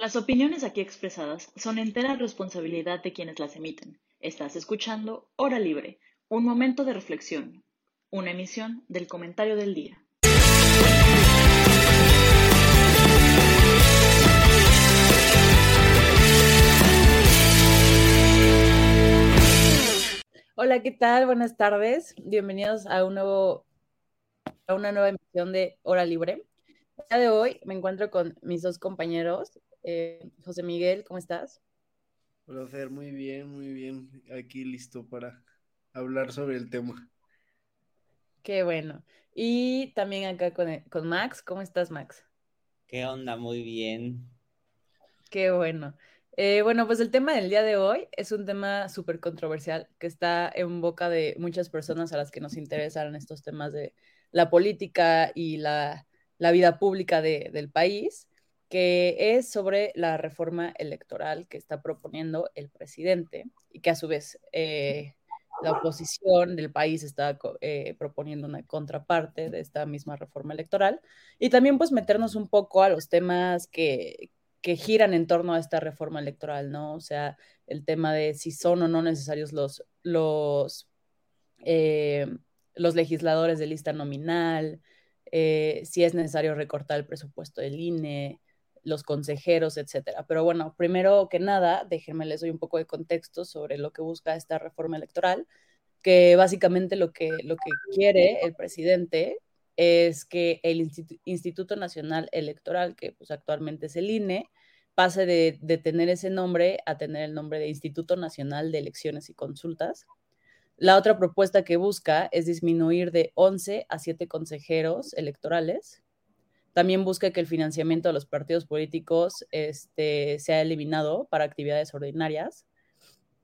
Las opiniones aquí expresadas son entera responsabilidad de quienes las emiten. Estás escuchando Hora Libre, un momento de reflexión, una emisión del comentario del día. Hola, ¿qué tal? Buenas tardes. Bienvenidos a, un nuevo, a una nueva emisión de Hora Libre. El día de hoy me encuentro con mis dos compañeros. Eh, José Miguel, ¿cómo estás? Hola, Fer, muy bien, muy bien. Aquí listo para hablar sobre el tema. Qué bueno. Y también acá con, con Max. ¿Cómo estás, Max? ¿Qué onda? Muy bien. Qué bueno. Eh, bueno, pues el tema del día de hoy es un tema súper controversial que está en boca de muchas personas a las que nos interesan estos temas de la política y la, vida pública del país, que es sobre la reforma electoral que está proponiendo el presidente y que a su vez eh, la oposición del país está eh, proponiendo una contraparte de esta misma reforma electoral y también pues meternos un poco a los temas que, que giran en torno a esta reforma electoral, ¿no? O sea, el tema de si son o no necesarios los, los, eh, los legisladores de lista nominal, si es necesario recortar el presupuesto del INE, los consejeros, etcétera. Pero bueno, primero que nada, déjenme les doy un poco de contexto sobre lo que busca esta reforma electoral, que básicamente lo que, lo que quiere el presidente es que el Instituto Nacional Electoral, que pues actualmente es el INE, pase de, tener ese nombre a tener el nombre de Instituto Nacional de Elecciones y Consultas. La otra propuesta que busca es disminuir de 11 a 7 consejeros electorales. También busca que el financiamiento de los partidos políticos este, sea eliminado para actividades ordinarias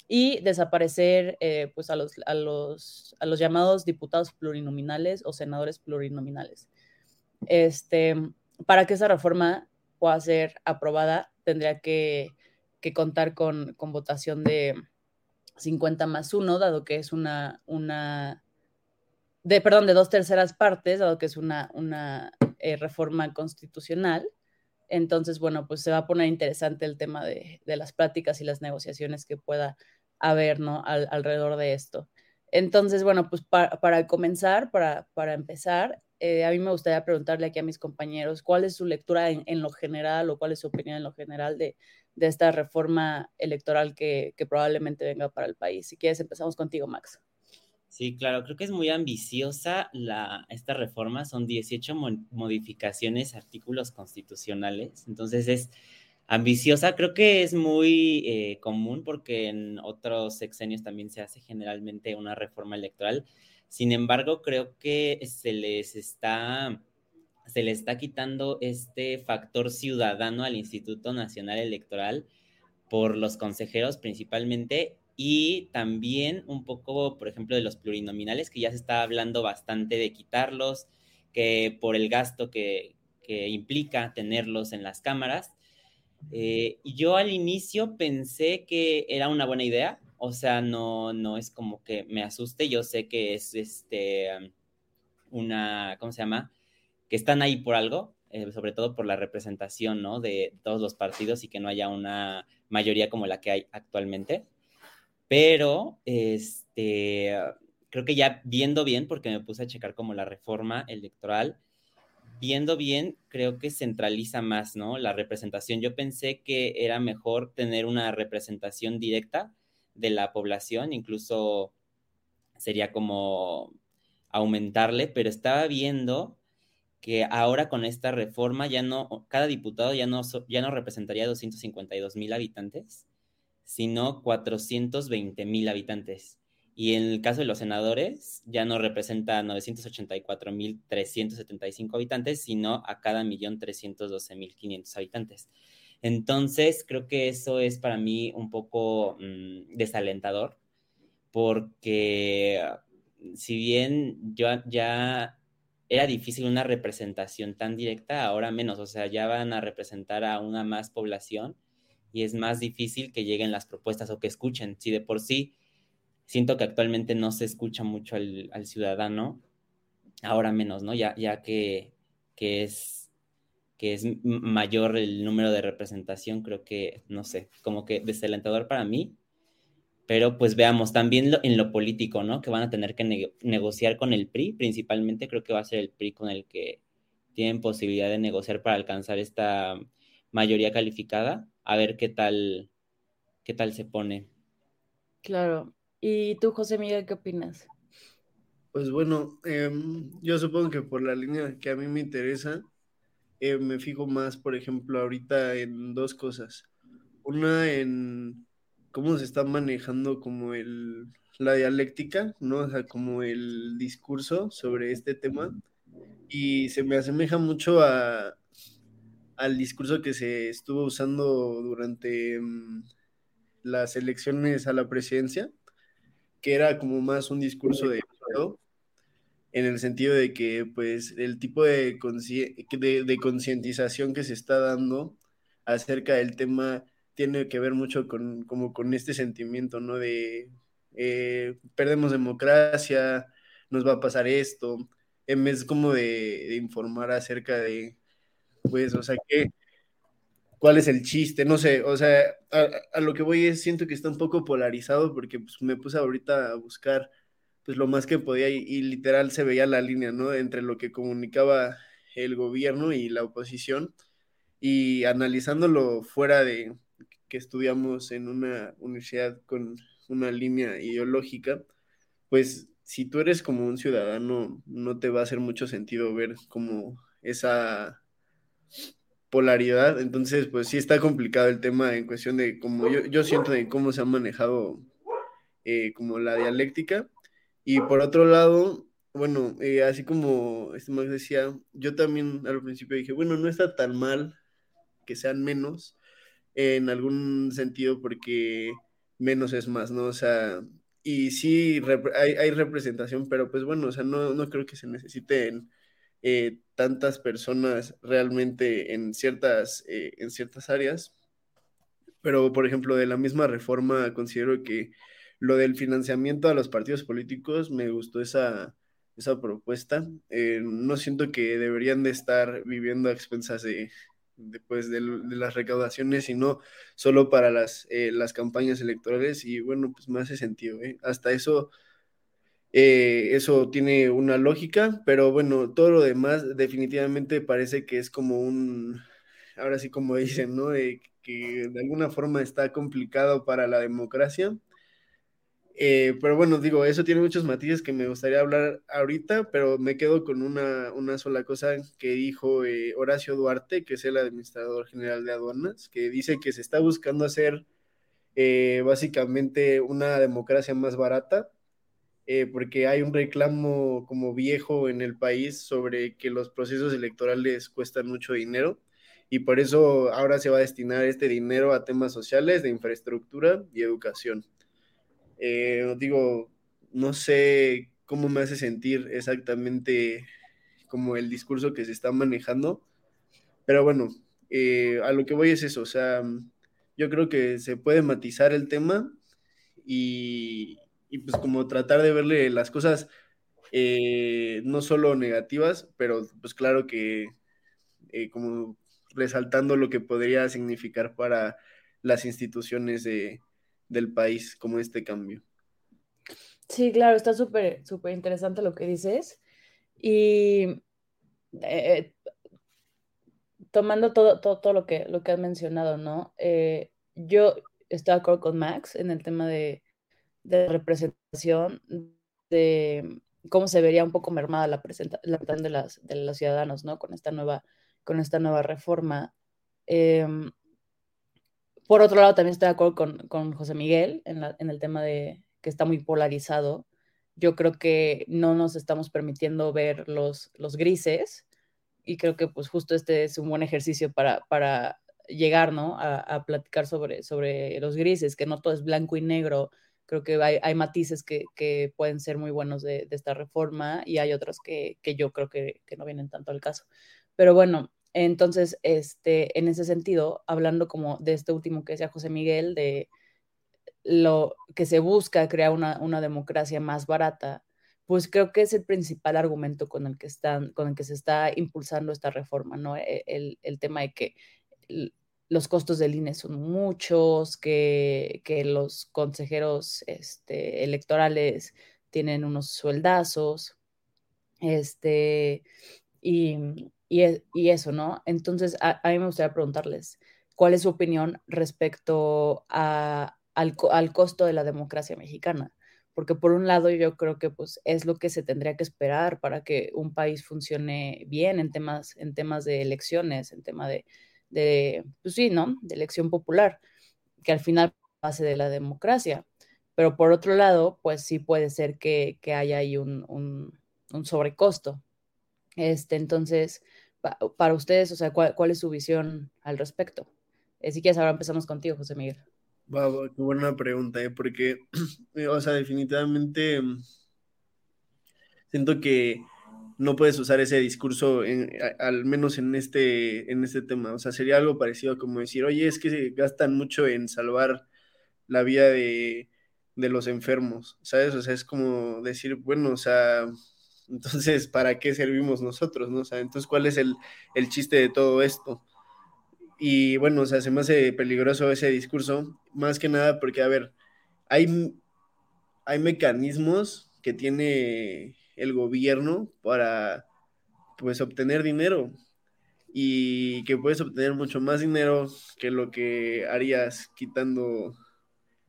y desaparecer eh, pues a los, a, los, a los llamados diputados plurinominales o senadores plurinominales. Este, para que esa reforma pueda ser aprobada, tendría que, que contar con, con, votación de 50 más 1, dado que es una, una de, perdón, de dos terceras partes, dado que es una, una eh, reforma constitucional. Entonces, bueno, pues se va a poner interesante el tema de, de las prácticas y las negociaciones que pueda a ver, ¿no? alrededor de esto. Entonces, bueno, pues para comenzar, para, para empezar, eh, a mí me gustaría preguntarle aquí a mis compañeros cuál es su lectura en, lo general o cuál es su opinión en lo general de, de esta reforma electoral que, que, probablemente venga para el país. Si quieres, empezamos contigo, Max. Sí, claro, creo que es muy ambiciosa la, esta reforma. Son 18 modificaciones, artículos constitucionales. Entonces es ambiciosa, creo que es muy eh, común porque en otros sexenios también se hace generalmente una reforma electoral. Sin embargo, creo que se les está se le está quitando este factor ciudadano al Instituto Nacional Electoral por los consejeros principalmente y también un poco, por ejemplo, de los plurinominales, que ya se está hablando bastante de quitarlos, que por el gasto que, que implica tenerlos en las cámaras. Eh, yo al inicio pensé que era una buena idea, o sea, no, no es como que me asuste, yo sé que es este, una, ¿cómo se llama? Que están ahí por algo, eh, sobre todo por la representación, ¿no? De todos los partidos y que no haya una mayoría como la que hay actualmente. Pero, este, creo que ya viendo bien, porque me puse a checar como la reforma electoral, viendo bien, creo que centraliza más, ¿no? La representación. Yo pensé que era mejor tener una representación directa de la población, incluso sería como aumentarle, pero estaba viendo que ahora con esta reforma ya no, cada diputado ya no, ya no representaría 252 mil habitantes, sino 420 mil habitantes. Y en el caso de los senadores, ya no representa 984.375 habitantes, sino a cada millón 312.500 habitantes. Entonces, creo que eso es para mí un poco mm, desalentador, porque si bien yo ya era difícil una representación tan directa, ahora menos, o sea, ya van a representar a una más población y es más difícil que lleguen las propuestas o que escuchen. Si de por sí siento que actualmente no se escucha mucho al, ciudadano, ahora menos, ¿no? Ya, ya que, es que es mayor el número de representación, creo que, no sé, como que desalentador para mí. Pero pues veamos, también en lo político, ¿no? Que van a tener que negociar con el PRI, principalmente creo que va a ser el PRI con el que tienen posibilidad de negociar para alcanzar esta mayoría calificada, a ver qué tal, qué tal se pone. Claro. ¿Y tú, José Miguel, qué opinas? Pues bueno, em, yo supongo que por la línea que a mí me interesa, eh, me fijo más, por ejemplo, ahorita en dos cosas. Una en cómo se está manejando como el, la dialéctica, ¿no? O sea, como el discurso sobre este tema. Y se me asemeja mucho a, al discurso que se estuvo usando durante mm, las elecciones a la presidencia, que era como más un discurso de en el sentido de que pues el tipo de, de, concientización que se está dando acerca del tema tiene que ver mucho con, como con este sentimiento, ¿no? De eh, perdemos democracia, nos va a pasar esto, en vez como de, informar acerca de, pues, o sea, ¿qué, ¿cuál es el chiste? No sé, o sea, a, lo que voy es, siento que está un poco polarizado porque pues, me puse ahorita a buscar pues lo más que podía y, literal se veía la línea, ¿no? Entre lo que comunicaba el gobierno y la oposición y analizándolo fuera de que estudiamos en una universidad con una línea ideológica, pues si tú eres como un ciudadano, no te va a hacer mucho sentido ver como esa polaridad. Entonces, pues sí está complicado el tema en cuestión de cómo yo, yo siento de cómo se ha manejado eh, como la dialéctica y por otro lado, bueno, eh, así como este Max decía, yo también al principio dije, bueno, no está tan mal que sean menos en algún sentido porque menos es más, ¿no? O sea, y sí hay, representación, pero pues bueno, o sea, no, no creo que se necesiten eh, tantas personas realmente en ciertas, eh, en ciertas áreas. Pero, por ejemplo, de la misma reforma considero que lo del financiamiento a los partidos políticos, me gustó esa, esa propuesta. Eh, no siento que deberían de estar viviendo a expensas de, pues, de, las recaudaciones, sino solo para las, las campañas electorales. Y bueno, pues me hace sentido. Hasta eso, eso tiene una lógica, pero bueno, todo lo demás definitivamente parece que es como un, ahora sí como dicen, ¿no? que de alguna forma está complicado para la democracia eh, pero bueno, digo, eso tiene muchos matices que me gustaría hablar ahorita, pero me quedo con una, una sola cosa que dijo eh, Horacio Duarte, que es el administrador general de aduanas, que dice que se está buscando hacer eh, básicamente una democracia más barata, porque hay un reclamo como viejo en el país sobre que los procesos electorales cuestan mucho dinero y por eso ahora se va a destinar este dinero a temas sociales, de infraestructura y educación. Eh, digo, no sé cómo me hace sentir exactamente como el discurso que se está manejando, pero bueno, eh, a lo que voy es eso, o sea, yo creo que se puede matizar el tema y, pues como tratar de verle las cosas eh, no solo negativas, pero pues claro que como resaltando lo que podría significar para las instituciones de, del país como este cambio. Sí, claro, está súper, súper interesante lo que dices. Y eh, tomando todo, todo, todo, lo, que, lo que has mencionado, ¿no? Eh, yo estoy de acuerdo con Max en el tema de, de representación, de cómo se vería un poco mermada la presentación de, las, de los ciudadanos, ¿no? Con esta nueva, con esta nueva reforma. Em, por otro lado, también estoy de acuerdo con, José Miguel en, el tema de que está muy polarizado. Yo creo que no nos estamos permitiendo ver los, los grises y creo que pues justo este es un buen ejercicio para, para llegar ¿no? a, platicar sobre, sobre los grises, que no todo es blanco y negro. Creo que hay, matices que, pueden ser muy buenos de, esta reforma y hay otros que, yo creo que, que, no vienen tanto al caso. Pero bueno, entonces, este, en ese sentido, hablando como de este último que decía José Miguel, de lo que se busca crear una, democracia más barata, pues creo que es el principal argumento con el que, están, con el que se está impulsando esta reforma, ¿no? E, el, el tema de que los costos del INE son muchos, que, que los consejeros este, electorales tienen unos sueldazos, este, y, y, y eso, ¿no? Entonces, a, a, mí me gustaría preguntarles, ¿cuál es su opinión respecto a, al, al costo de la democracia mexicana? porque por un lado yo creo que pues es lo que se tendría que esperar para que un país funcione bien en temas, en temas de elecciones, en tema de, de, pues sí, ¿no? De elección popular, que al final base de la democracia. Pero por otro lado, pues sí puede ser que, que haya ahí un, un, sobrecosto. Este, entonces, pa, para ustedes, o sea, ¿cuál, ¿cuál, es su visión al respecto? Eh, si quieres, ahora empezamos contigo, José Miguel. Qué buena pregunta, ¿eh? porque, o sea, definitivamente mm, siento que no puedes usar ese discurso, en, al menos en este, en este tema. O sea, sería algo parecido como decir, oye, es que se gastan mucho en salvar la vida de, de los enfermos, ¿sabes? O sea, es como decir, bueno, o sea, entonces, ¿para qué servimos nosotros, no? O sea, entonces, ¿cuál es el, el chiste de todo esto? Y bueno, o sea, se me hace peligroso ese discurso, más que nada porque, a ver, hay, hay mecanismos que tiene el gobierno para, pues, obtener dinero y que puedes obtener mucho más dinero que lo que harías quitando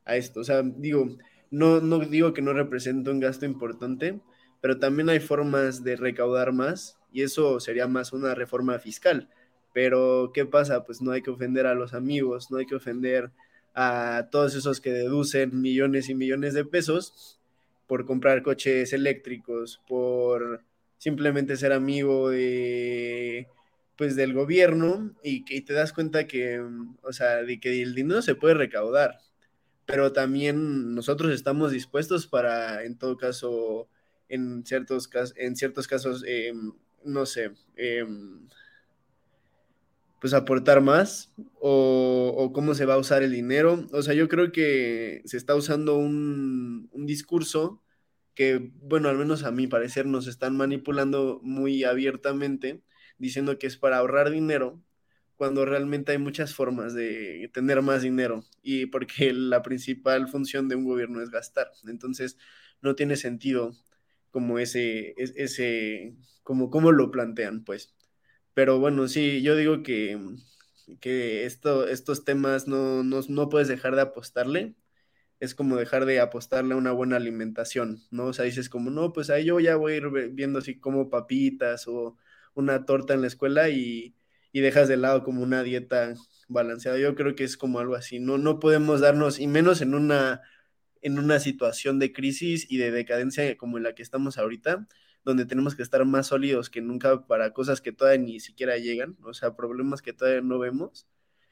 a esto. O sea, digo, no, no digo que no represente un gasto importante, pero también hay formas de recaudar más y eso sería más una reforma fiscal pero, ¿qué pasa? Pues no hay que ofender a los amigos, no hay que ofender a todos esos que deducen millones y millones de pesos por comprar coches eléctricos, por simplemente ser amigo de pues del gobierno y que te das cuenta que, o sea, de que el dinero se puede recaudar, pero también nosotros estamos dispuestos para, en todo caso, en ciertos, en ciertos casos, eh, no sé, eh, pues aportar más o, o, cómo se va a usar el dinero. O sea, yo creo que se está usando un, un, discurso que, bueno, al menos a mi parecer nos están manipulando muy abiertamente, diciendo que es para ahorrar dinero, cuando realmente hay muchas formas de tener más dinero y porque la principal función de un gobierno es gastar. Entonces, no tiene sentido como ese, ese, como, como lo plantean, pues. Pero bueno, sí, yo digo que, que esto, estos temas no, no, no, puedes dejar de apostarle. Es como dejar de apostarle a una buena alimentación, ¿no? O sea, dices como, no, pues ahí yo ya voy a ir viendo así como papitas o una torta en la escuela y, y dejas de lado como una dieta balanceada. Yo creo que es como algo así. No, no podemos darnos, y menos en una, en una situación de crisis y de decadencia como en la que estamos ahorita, donde tenemos que estar más sólidos que nunca para cosas que todavía ni siquiera llegan, o sea, problemas que todavía no vemos,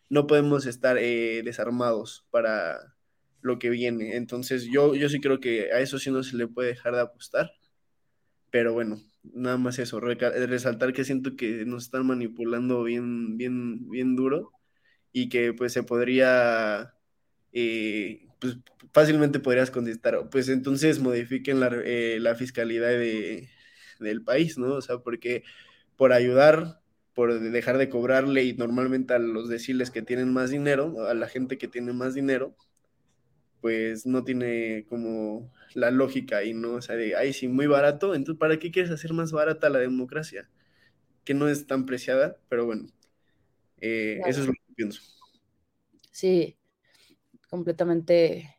no podemos estar eh, desarmados para lo que viene. Entonces yo, yo sí creo que a eso sí no se le puede dejar de apostar, pero bueno, nada más eso, resaltar que siento que nos están manipulando bien, bien, bien duro y que pues se podría... Eh, pues fácilmente podrías contestar, pues entonces modifiquen la, eh, la fiscalidad de, del país, ¿no? O sea, porque por ayudar, por dejar de cobrarle y normalmente a los deciles que tienen más dinero, a la gente que tiene más dinero, pues no tiene como la lógica y no, o sea, de, ay, sí, muy barato, entonces, ¿para qué quieres hacer más barata la democracia? Que no es tan preciada, pero bueno, eh, claro. eso es lo que pienso. Sí, completamente,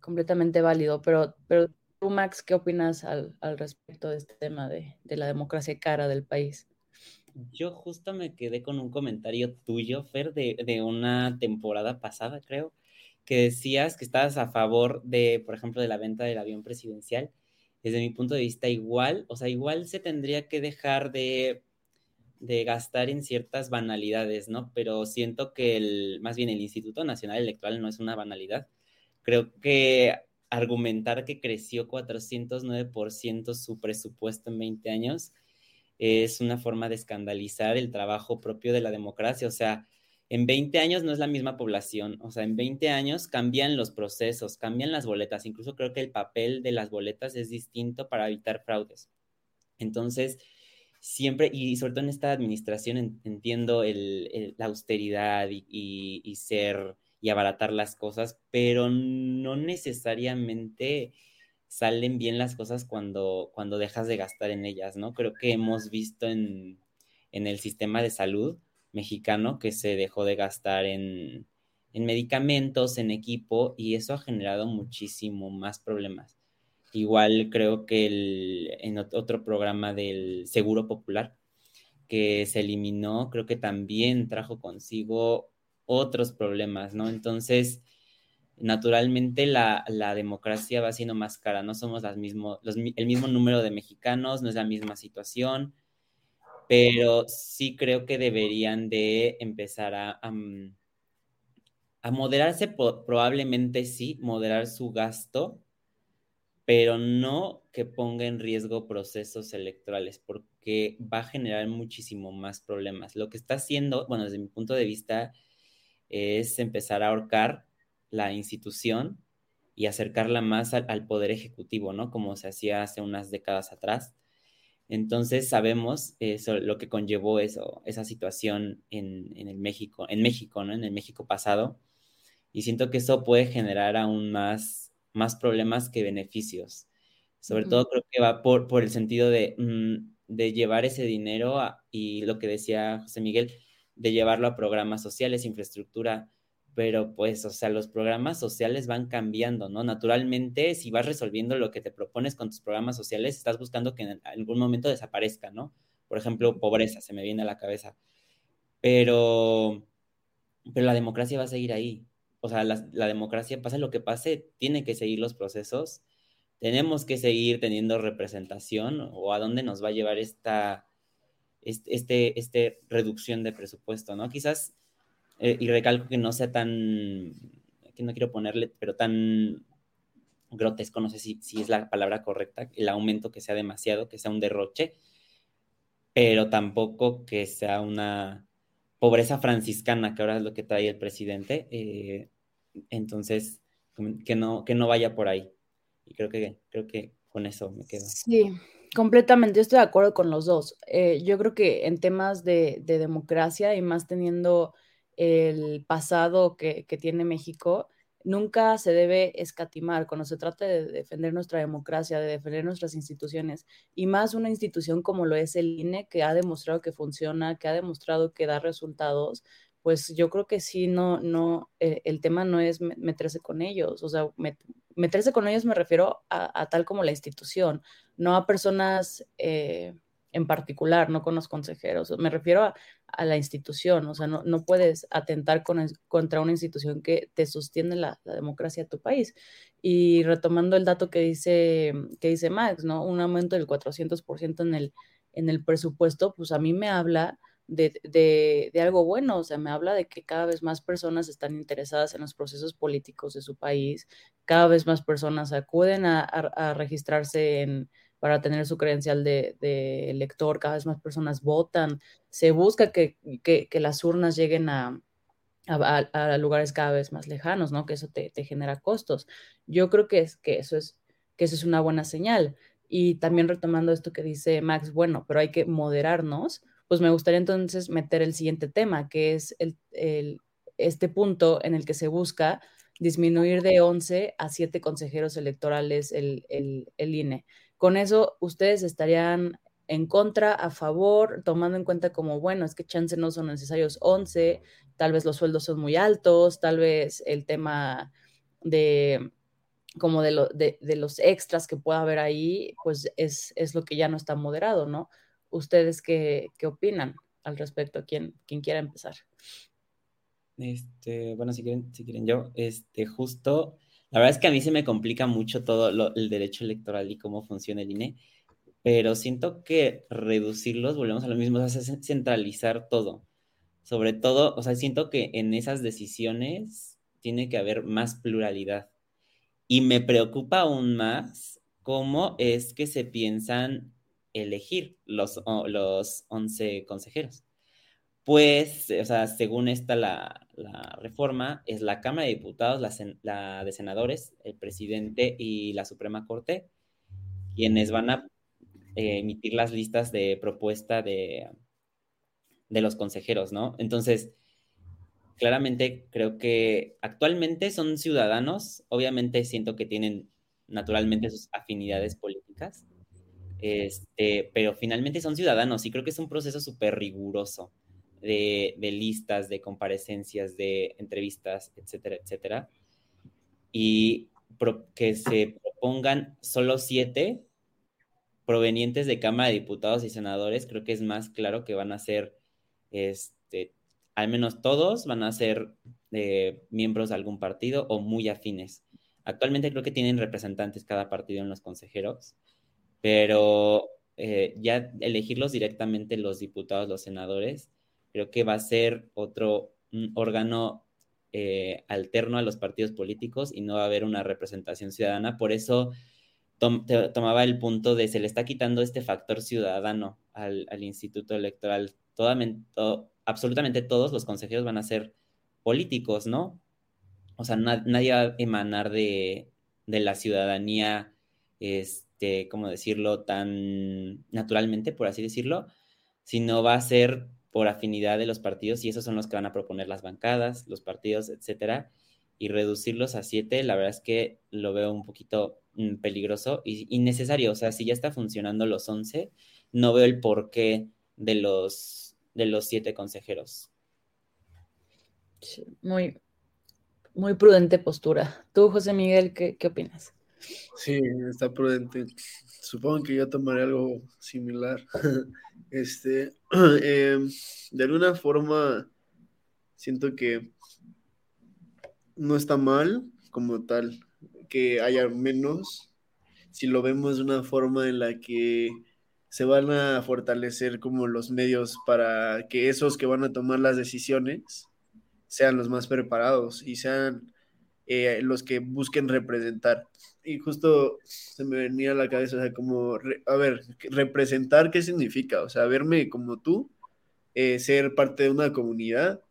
completamente válido, pero, pero Tú, Max, ¿qué opinas al, al respecto de este tema de, de, la democracia cara del país? Yo justo me quedé con un comentario tuyo, Fer, de, de una temporada pasada, creo, que decías que estabas a favor de, por ejemplo, de la venta del avión presidencial. Desde mi punto de vista, igual, o sea, igual se tendría que dejar de, de gastar en ciertas banalidades, ¿no? Pero siento que el, más bien el Instituto Nacional Electoral no es una banalidad. Creo que argumentar que creció 409% su presupuesto en 20 años es una forma de escandalizar el trabajo propio de la democracia. O sea, en 20 años no es la misma población, o sea, en 20 años cambian los procesos, cambian las boletas, incluso creo que el papel de las boletas es distinto para evitar fraudes. Entonces, siempre, y sobre todo en esta administración, entiendo la austeridad y, ser y abaratar las cosas, pero no necesariamente salen bien las cosas cuando, cuando dejas de gastar en ellas, ¿no? Creo que hemos visto en, en el sistema de salud mexicano que se dejó de gastar en, medicamentos, en equipo, y eso ha generado muchísimo más problemas. Igual creo que el, en otro programa del Seguro Popular que se eliminó, creo que también trajo consigo otros problemas, ¿no? Entonces, naturalmente la, democracia va siendo más cara, no somos las mismo, el mismo número de mexicanos, no es la misma situación, pero sí creo que deberían de empezar a, mm, a, moderarse, probablemente sí, moderar su gasto, pero no que ponga en riesgo procesos electorales, porque va a generar muchísimo más problemas. Lo que está haciendo, bueno, desde mi punto de vista, es empezar a ahorcar la institución y acercarla más al, poder ejecutivo, ¿no? Como se hacía hace unas décadas atrás entonces sabemos eso, lo que conllevó eso, esa situación en, el México, en México, ¿no? En el México pasado. Y siento que eso puede generar aún más, más problemas que beneficios. Sobre todo creo que va por, por el sentido de, mm, de llevar ese dinero y lo que decía José Miguel, de llevarlo a programas sociales, infraestructura pero pues, o sea, los programas sociales van cambiando, ¿no? Naturalmente, si vas resolviendo lo que te propones con tus programas sociales, estás buscando que en algún momento desaparezca, ¿no? Por ejemplo, pobreza, se me viene a la cabeza. Pero, pero la democracia va a seguir ahí. O sea, la, democracia, pase lo que pase, tiene que seguir los procesos. Tenemos que seguir teniendo representación o a dónde nos va a llevar esta, este, este, este reducción de presupuesto, ¿no? Quizás eh, y recalco que no sea tan, que no quiero ponerle, pero tan grotesco, no sé si, si es la palabra correcta, el aumento que sea demasiado, que sea un derroche, pero tampoco que sea una pobreza franciscana, que ahora es lo que trae el presidente. Eh, entonces, que no, que no vaya por ahí. Y creo que, creo que con eso me quedo. Sí, completamente, estoy de acuerdo con los dos. Eh, yo creo que en temas de, de democracia y más teniendo el pasado que, tiene México, nunca se debe escatimar cuando se trata de defender nuestra democracia, de defender nuestras instituciones, y más una institución como lo es el INE, que ha demostrado que funciona, que ha demostrado que da resultados, pues yo creo que sí, no, no, eh, el tema no es meterse con ellos, o sea, meterse con ellos me refiero a, tal como la institución, no a personas... Eh, en particular, no con los consejeros. Me refiero a, la institución, o sea, no, no puedes atentar con, contra una institución que te sostiene la, democracia de tu país. Y retomando el dato que dice, que dice Max, ¿no? Un aumento del 400% en el, en el presupuesto, pues a mí me habla de, de, algo bueno, o sea, me habla de que cada vez más personas están interesadas en los procesos políticos de su país, cada vez más personas acuden a registrarse en para tener su credencial de, de elector, cada vez más personas votan, se busca que, las urnas lleguen a, a, lugares cada vez más lejanos, ¿no? Que eso te, genera costos. Yo creo que, es, que, eso es, que eso es una buena señal. Y también retomando esto que dice Max, bueno, pero hay que moderarnos, pues me gustaría entonces meter el siguiente tema, que es este punto en el que se busca disminuir de 11 a 7 consejeros electorales el, el, el INE. Con eso, ustedes estarían en contra, a favor, tomando en cuenta como, bueno, es que chance no son necesarios 11, tal vez los sueldos son muy altos, tal vez el tema de como de, de, los extras que pueda haber ahí, pues es, es, lo que ya no está moderado, ¿no? ¿Ustedes qué, qué opinan al respecto? ¿Quién, ¿Quién quiera empezar? Este, bueno, si quieren, si quieren yo, este, justo la verdad es que a mí se me complica mucho todo el derecho electoral y cómo funciona el INE, pero siento que reducirlos, volvemos a lo mismo, es centralizar todo. Sobre todo, o sea, siento que en esas decisiones tiene que haber más pluralidad. Y me preocupa aún más cómo es que se piensan elegir los, los 11 consejeros. pues, o sea, según esta la, reforma, es la Cámara de Diputados, la, de Senadores, el presidente y la Suprema Corte quienes van a eh, emitir las listas de propuesta de, de los consejeros, ¿no? Entonces, claramente creo que actualmente son ciudadanos, obviamente siento que tienen naturalmente sus afinidades políticas, este, pero finalmente son ciudadanos y creo que es un proceso súper riguroso de, listas, de comparecencias, de entrevistas, etcétera, etcétera. Y que se propongan solo siete provenientes de Cámara de Diputados y Senadores, creo que es más claro que van a ser este, al menos todos van a ser eh, miembros de algún partido o muy afines. Actualmente creo que tienen representantes cada partido en los consejeros, pero eh, ya elegirlos directamente los diputados, los senadores, creo que va a ser otro órgano eh, alterno a los partidos políticos y no va a haber una representación ciudadana. Por eso tomaba el punto de se le está quitando este factor ciudadano al, Instituto Electoral. todo, absolutamente todos los consejeros van a ser políticos, ¿no? O sea, nadie va a emanar de, la ciudadanía, este, ¿cómo decirlo?, tan naturalmente, por así decirlo, sino va a ser por afinidad de los partidos y esos son los que van a proponer las bancadas, los partidos, etcétera, y reducirlos a siete, la verdad es que lo veo un poquito mm, peligroso y innecesario. O sea, si ya está funcionando los once, no veo el porqué de los de los siete consejeros. muy, muy prudente postura. Tú, José Miguel, ¿qué, opinas? Sí, está prudente. Supongo que yo tomaré algo similar. Este, em, de alguna forma, siento que no está mal como tal que haya menos si lo vemos de una forma en la que se van a fortalecer como los medios para que esos que van a tomar las decisiones sean los más preparados y sean eh, los que busquen representar. Y justo se me venía a la cabeza, o sea, como, a ver, representar, ¿qué significa? O sea, verme como tú, eh, ser parte de una comunidad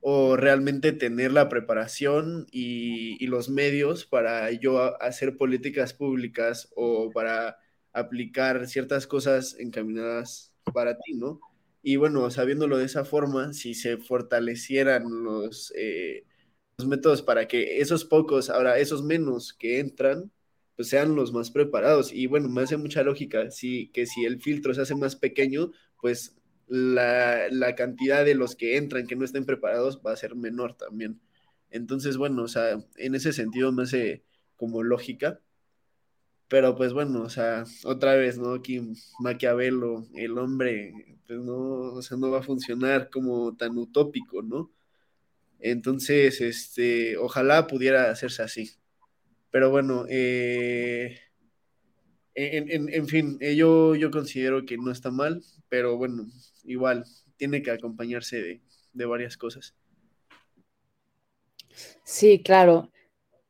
o realmente tener la preparación y, los medios para yo hacer políticas públicas o para aplicar ciertas cosas encaminadas para ti, ¿no? Y bueno, sabiéndolo de esa forma, si se fortalecieran los, eh, los métodos para que esos pocos, ahora esos menos que entran, pues sean los más preparados. Y bueno, me hace mucha lógica que si el filtro se hace más pequeño, pues la, la, cantidad de los que entran que no estén preparados va a ser menor también. Entonces, bueno, o sea, en ese sentido me hace como lógica. Pero pues bueno, o sea, otra vez, ¿no? Aquí Maquiavelo, el hombre, pues no, o sea, no va a funcionar como tan utópico, ¿no? Entonces, este, ojalá pudiera hacerse así. Pero bueno, eh, en, fin, eh, yo, yo considero que no está mal, pero bueno, igual, tiene que acompañarse de, de varias cosas. Sí, claro.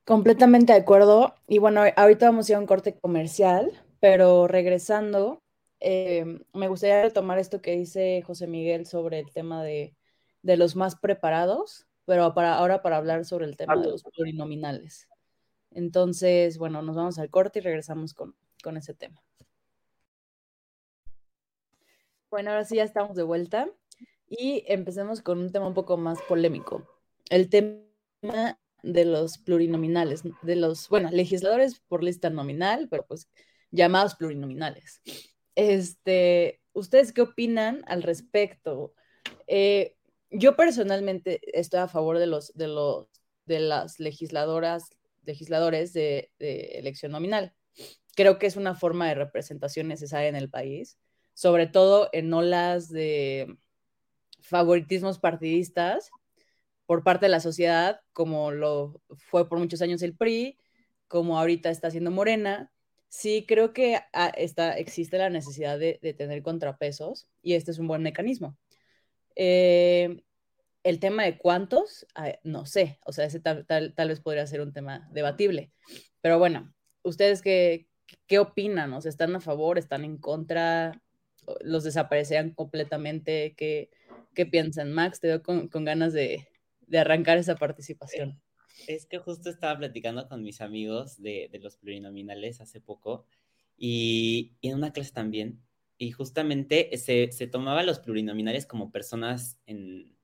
Completamente de acuerdo. Y bueno, ahorita vamos a ir a un corte comercial, pero regresando, em, me gustaría retomar esto que dice José Miguel sobre el tema de, los más preparados, pero para, ahora para hablar sobre el tema de los plurinominales. Entonces, bueno, nos vamos al corte y regresamos con, con ese tema. Bueno, ahora sí ya estamos de vuelta y empecemos con un tema un poco más polémico. El tema de los plurinominales, de los, bueno, legisladores por lista nominal, pero pues llamados plurinominales. Este, ¿ustedes qué opinan al respecto? Eh, yo personalmente estoy a favor de los, de los, de las legisladoras, legisladores de, de elección nominal. Creo que es una forma de representación necesaria en el país, sobre todo en olas de favoritismos partidistas por parte de la sociedad, como lo fue por muchos años el PRI, como ahorita está haciendo Morena, sí creo que ah, existe la necesidad de, tener contrapesos y este es un buen mecanismo. Eh, el tema de cuántos, no sé, o sea, ese tal, vez podría ser un tema debatible, pero bueno, ¿ustedes qué, qué opinan? ¿O sea, ¿Están a favor? ¿Están en contra? ¿Los desaparecerían completamente? ¿Qué, qué piensan. Max, te veo con, ganas de, arrancar esa participación. Es que justo estaba platicando con mis amigos de, los plurinominales hace poco y, en una clase también. Y justamente se, se tomaba los plurinominales como personas en,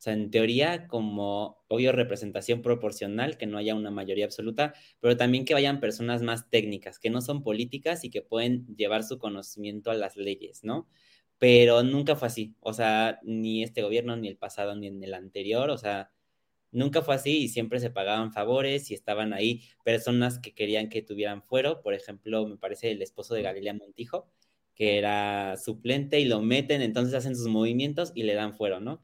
o sea, en teoría, como obvio representación proporcional, que no haya una mayoría absoluta, pero también que vayan personas más técnicas, que no son políticas y que pueden llevar su conocimiento a las leyes, ¿no? Pero nunca fue así, o sea, ni este gobierno, ni el pasado, ni en el anterior, o sea, nunca fue así y siempre se pagaban favores y estaban ahí personas que querían que tuvieran fuero, por ejemplo, me parece el esposo de Galilea Montijo, que era suplente y lo meten, entonces hacen sus movimientos y le dan fuero, ¿no?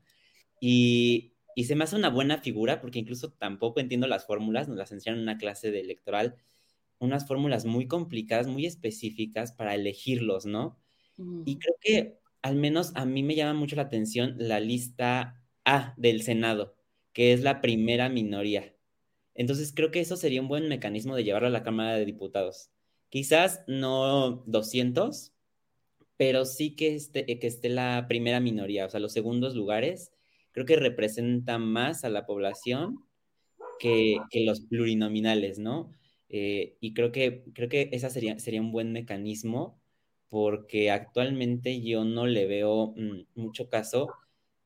Y, se me hace una buena figura porque incluso tampoco entiendo las fórmulas, nos las enseñan en una clase de electoral, unas fórmulas muy complicadas, muy específicas para elegirlos, ¿no? Y creo que al menos a mí me llama mucho la atención la lista A del Senado, que es la primera minoría. Entonces creo que eso sería un buen mecanismo de llevarlo a la Cámara de Diputados. Quizás no 200, pero sí que esté, que esté la primera minoría, o sea, los segundos lugares creo que representa más a la población que, los plurinominales, ¿no? Eh, y creo que, creo que esa sería, sería un buen mecanismo porque actualmente yo no le veo mm, mucho caso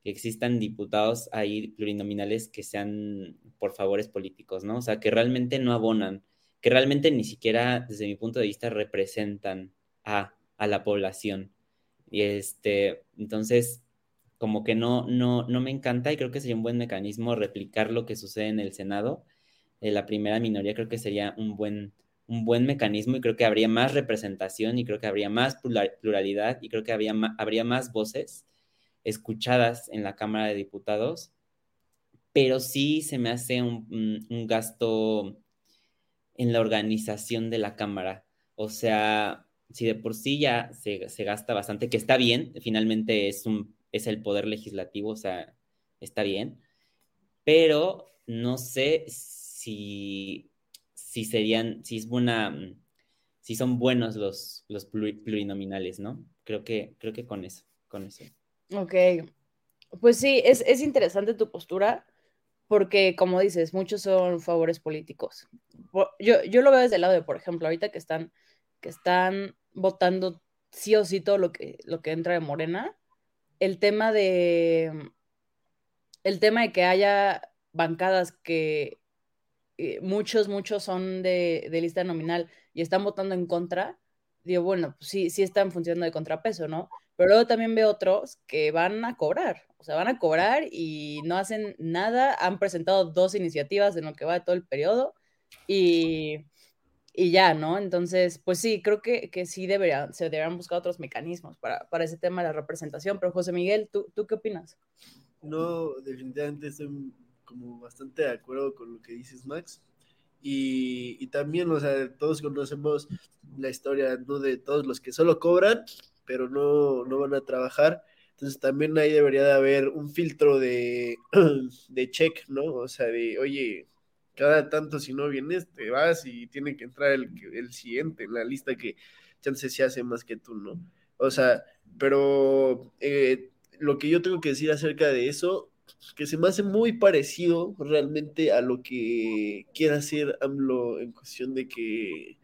que existan diputados ahí plurinominales que sean por favores políticos, ¿no? O sea, que realmente no abonan, que realmente ni siquiera desde mi punto de vista representan a, a la población. Y este, entonces, como que no, no, no me encanta y creo que sería un buen mecanismo replicar lo que sucede en el Senado. Eh, la primera minoría creo que sería un buen, un buen mecanismo y creo que habría más representación y creo que habría más pluralidad y creo que habría, habría más voces escuchadas en la Cámara de Diputados, pero sí se me hace un, un gasto en la organización de la Cámara. O sea, si de por sí ya se, se, gasta bastante, que está bien, finalmente es un es el poder legislativo, o sea, está bien, pero no sé si, si serían, si es buena, si son buenos los, los plurinominales, ¿no? Creo que, creo que con eso, con eso. Ok, pues sí, es, es interesante tu postura, porque como dices, muchos son favores políticos. Yo, yo lo veo desde el lado de, por ejemplo, ahorita que están, que están votando sí o sí todo lo que, lo que entra de Morena, el tema de el tema de que haya bancadas que eh, muchos, muchos son de, lista nominal y están votando en contra, digo, bueno, pues sí, sí están funcionando de contrapeso, ¿no? Pero luego también veo otros que van a cobrar, o sea, van a cobrar y no hacen nada, han presentado dos iniciativas en lo que va todo el periodo y y ya, ¿no? Entonces, pues sí, creo que, que sí deberían, se deberían buscar otros mecanismos para, para ese tema de la representación. Pero José Miguel, ¿tú, ¿tú qué opinas? No, definitivamente estoy como bastante de acuerdo con lo que dices, Max. Y, y también, o sea, todos conocemos la historia, ¿no? De todos los que solo cobran, pero no, no van a trabajar. Entonces también ahí debería de haber un filtro de, de check, ¿no? O sea, de, oye, cada tanto si no vienes, te vas y tiene que entrar el, el siguiente en la lista que chance se hace más que tú, ¿no? O sea, pero eh, lo que yo tengo que decir acerca de eso, que se me hace muy parecido realmente a lo que quiere hacer AMLO en cuestión de que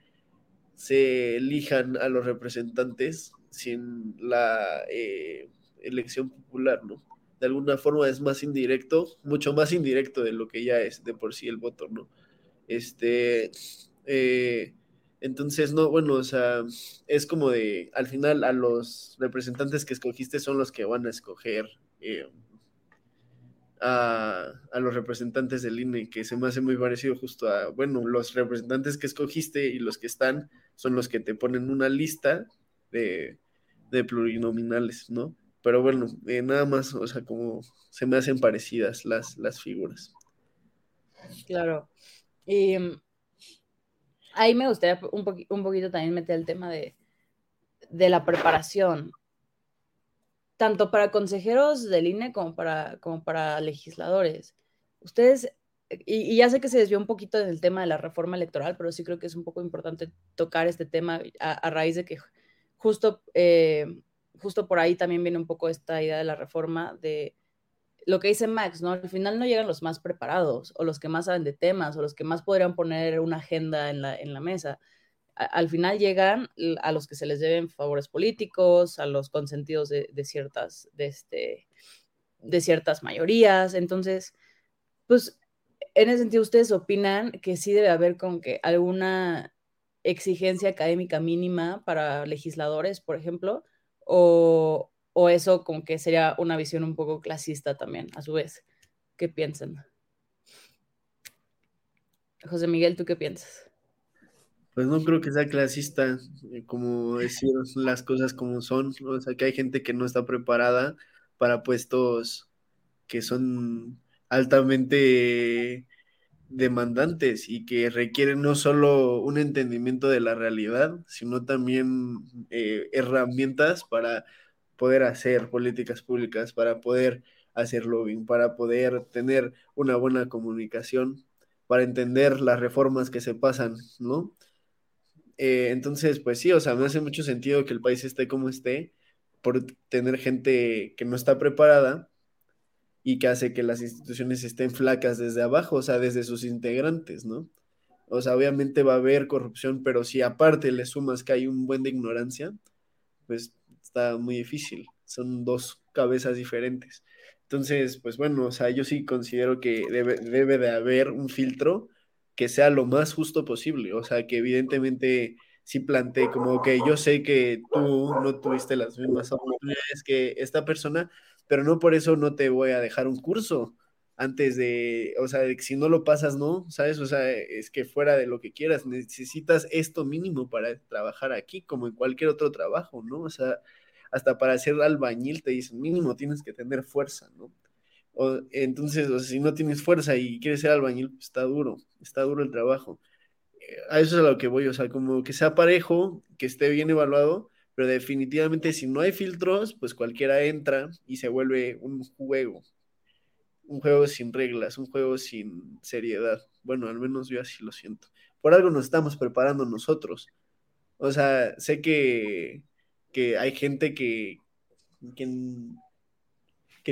se elijan a los representantes sin la eh, elección popular, ¿no? De alguna forma es más indirecto, mucho más indirecto de lo que ya es de por sí el voto, ¿no? Este, eh, entonces, no, bueno, o sea, es como de, al final a los representantes que escogiste son los que van a escoger eh, a, a, los representantes del INE, que se me hace muy parecido justo a, bueno, los representantes que escogiste y los que están son los que te ponen una lista de, de plurinominales, ¿no? Pero bueno, eh, nada más, o sea, como se me hacen parecidas las, las figuras. Claro. Y mm, ahí me gustaría un, un poquito también meter el tema de, la preparación, tanto para consejeros del INE como para, como para legisladores. Ustedes, y, ya sé que se desvió un poquito del tema de la reforma electoral, pero sí creo que es un poco importante tocar este tema a, raíz de que justo eh, justo por ahí también viene un poco esta idea de la reforma, de, lo que dice Max, ¿no? Al final no llegan los más preparados o los que más saben de temas o los que más podrían poner una agenda en la, en la mesa. al final llegan a los que se les deben favores políticos, a los consentidos de, ciertas, de, este, de ciertas mayorías. Entonces, pues, en ese sentido, ¿ustedes opinan que sí debe haber como que alguna exigencia académica mínima para legisladores, por ejemplo? O, o eso como que sería una visión un poco clasista también, a su vez. ¿Qué piensan? José Miguel, ¿tú qué piensas? Pues no creo que sea clasista, eh, como decir las cosas como son. O sea, que hay gente que no está preparada para puestos que son altamente demandantes y que requieren no solo un entendimiento de la realidad, sino también eh, herramientas para poder hacer políticas públicas, para poder hacer lobbying, para poder tener una buena comunicación, para entender las reformas que se pasan, ¿no? Eh, entonces, pues sí, o sea, me hace mucho sentido que el país esté como esté por tener gente que no está preparada y que hace que las instituciones estén flacas desde abajo, o sea, desde sus integrantes, ¿no? O sea, obviamente va a haber corrupción, pero si aparte le sumas que hay un buen de ignorancia, pues está muy difícil. Son dos cabezas diferentes. Entonces, pues bueno, o sea, yo sí considero que debe, de haber un filtro que sea lo más justo posible. O sea, que evidentemente sí plantee como, que yo sé que tú no tuviste las mismas oportunidades que esta persona, pero no por eso no te voy a dejar un curso antes de, o sea, si no lo pasas, no, ¿sabes? O sea, es que fuera de lo que quieras, necesitas esto mínimo para trabajar aquí, como en cualquier otro trabajo, ¿no? O sea, hasta para ser albañil te dicen, mínimo tienes que tener fuerza, ¿no? O, entonces, si no tienes fuerza y quieres ser albañil, pues está duro, está duro el trabajo. Eh, a eso es a lo que voy, o sea, como que sea parejo, que esté bien evaluado, pero definitivamente si no hay filtros, pues cualquiera entra y se vuelve un juego, un juego sin reglas, un juego sin seriedad. Bueno, al menos yo así lo siento. Por algo nos estamos preparando nosotros. O sea, sé que, que hay gente que, que,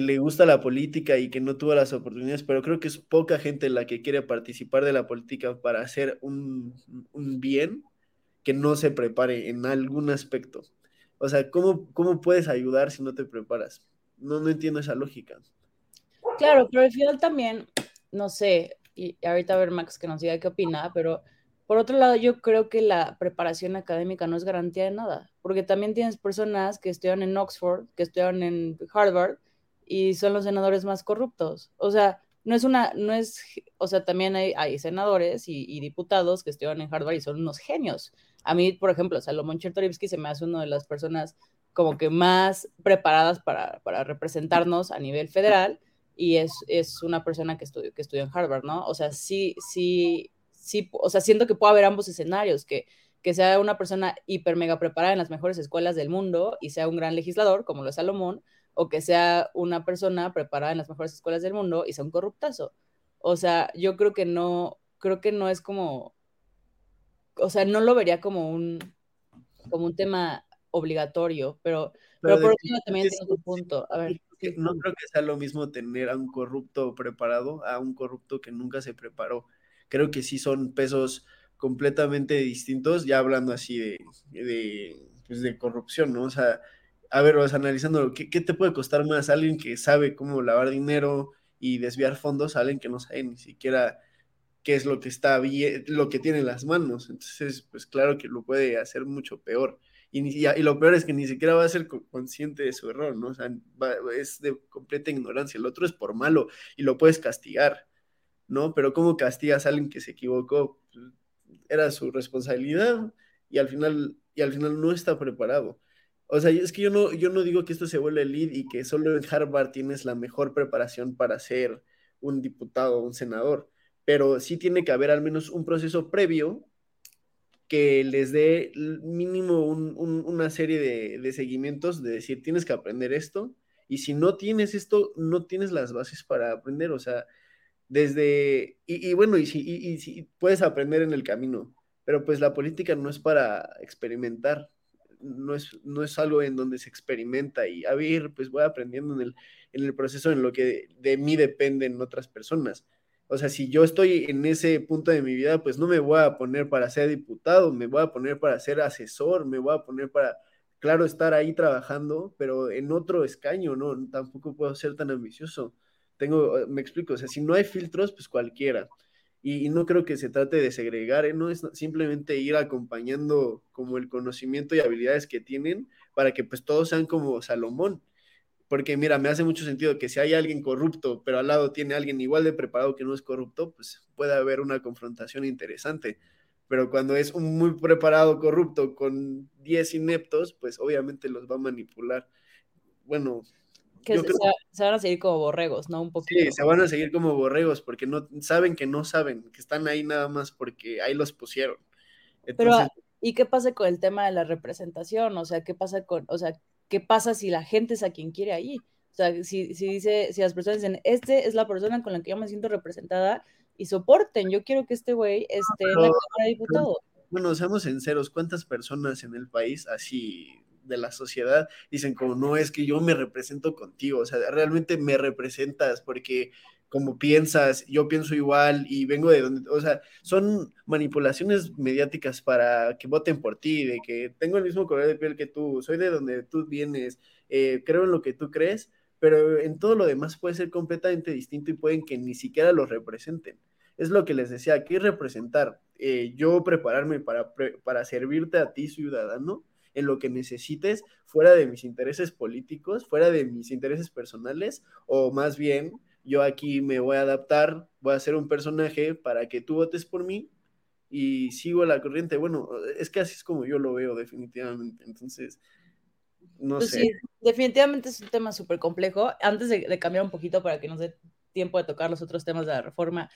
le gusta la política y que no tuvo las oportunidades, pero creo que es poca gente la que quiere participar de la política para hacer un, un bien que no se prepare en algún aspecto. O sea, ¿cómo, ¿cómo puedes ayudar si no te preparas? No, no entiendo esa lógica. Claro, pero al final también, no sé, y ahorita a ver Max que nos diga qué opina, pero por otro lado yo creo que la preparación académica no es garantía de nada, porque también tienes personas que estudian en Oxford, que estudian en Harvard y son los senadores más corruptos. O sea, no es una, no es, o sea, también hay, hay senadores y, diputados que estudian en Harvard y son unos genios. A mí, por ejemplo, Salomón Chertorivsky se me hace una de las personas como que más preparadas para, para representarnos a nivel federal y es, es una persona que estudió, que estudió en Harvard, ¿no? O sea, sí, sí, sí, o sea, siento que puede haber ambos escenarios, que, que sea una persona hiper mega preparada en las mejores escuelas del mundo y sea un gran legislador, como lo es Salomón, o que sea una persona preparada en las mejores escuelas del mundo y sea un corruptazo. O sea, yo creo que no, creo que no es como, o sea, no lo vería como un, como un tema obligatorio, pero, pero, por otro también tengo tu punto. A ver no creo que sea lo mismo tener a un corrupto preparado a un corrupto que nunca se preparó. Creo que sí son pesos completamente distintos, ya hablando así de, de, pues de corrupción, ¿no? O sea, a ver, analizando, ¿qué, ¿qué, te puede costar más? Alguien que sabe cómo lavar dinero y desviar fondos, alguien que no sabe ni siquiera qué es lo que está bien, lo que tiene en las manos. Entonces, pues claro que lo puede hacer mucho peor. Y, lo peor es que ni siquiera va a ser consciente de su error, ¿no? O sea, es de completa ignorancia. El otro es por malo y lo puedes castigar, ¿no? Pero ¿cómo castigas a alguien que se equivocó? Era su responsabilidad y al final, y al final no está preparado. O sea, es que yo no, yo no digo que esto se vuelva el lead y que solo en Harvard tienes la mejor preparación para ser un diputado o un senador, pero sí tiene que haber al menos un proceso previo que les dé mínimo una serie de, seguimientos de decir, tienes que aprender esto, y si no tienes esto, no tienes las bases para aprender, o sea, desde, y, bueno, y si, y, puedes aprender en el camino, pero pues la política no es para experimentar, no es, no es algo en donde se experimenta y a ver, pues voy aprendiendo en el, en el proceso en lo que de, mí dependen otras personas. O sea, si yo estoy en ese punto de mi vida, pues no me voy a poner para ser diputado, me voy a poner para ser asesor, me voy a poner para, claro, estar ahí trabajando, pero en otro escaño, ¿no? Tampoco puedo ser tan ambicioso. Tengo, me explico, o sea, si no hay filtros, pues cualquiera y, no creo que se trate de segregar, ¿eh? no es simplemente ir acompañando como el conocimiento y habilidades que tienen para que pues todos sean como Salomón. Porque mira, me hace mucho sentido que si hay alguien corrupto, pero al lado tiene alguien igual de preparado que no es corrupto, pues puede haber una confrontación interesante. Pero cuando es un muy preparado corrupto con 10 ineptos, pues obviamente los va a manipular. Bueno, que se, van a seguir como borregos, ¿no? Un poquito. Sí, se van a seguir como borregos porque no saben que no saben, que están ahí nada más porque ahí los pusieron. Pero, ¿y qué pasa con el tema de la representación? O sea, ¿qué pasa con, o sea, qué pasa si la gente es a quien quiere ahí? O sea, si, si dice, si las personas dicen, este es la persona con la que yo me siento representada y soporten, yo quiero que este güey esté en la Cámara de Diputados. Bueno, seamos sinceros, ¿cuántas personas en el país así de la sociedad dicen como no es que yo me represento contigo, o sea, realmente me representas porque como piensas, yo pienso igual y vengo de donde, o sea, son manipulaciones mediáticas para que voten por ti, de que tengo el mismo color de piel que tú, soy de donde tú vienes, eh, creo en lo que tú crees, pero en todo lo demás puede ser completamente distinto y pueden que ni siquiera lo representen. Es lo que les decía, aquí representar, eh, yo prepararme para, para servirte a ti, ciudadano, en lo que necesites fuera de mis intereses políticos, fuera de mis intereses personales, o más bien yo aquí me voy a adaptar, voy a ser un personaje para que tú votes por mí y sigo la corriente. Bueno, es que así es como yo lo veo definitivamente. Entonces, no pues sé. Sí, definitivamente es un tema súper complejo. Antes de, cambiar un poquito para que nos dé tiempo de tocar los otros temas de la reforma,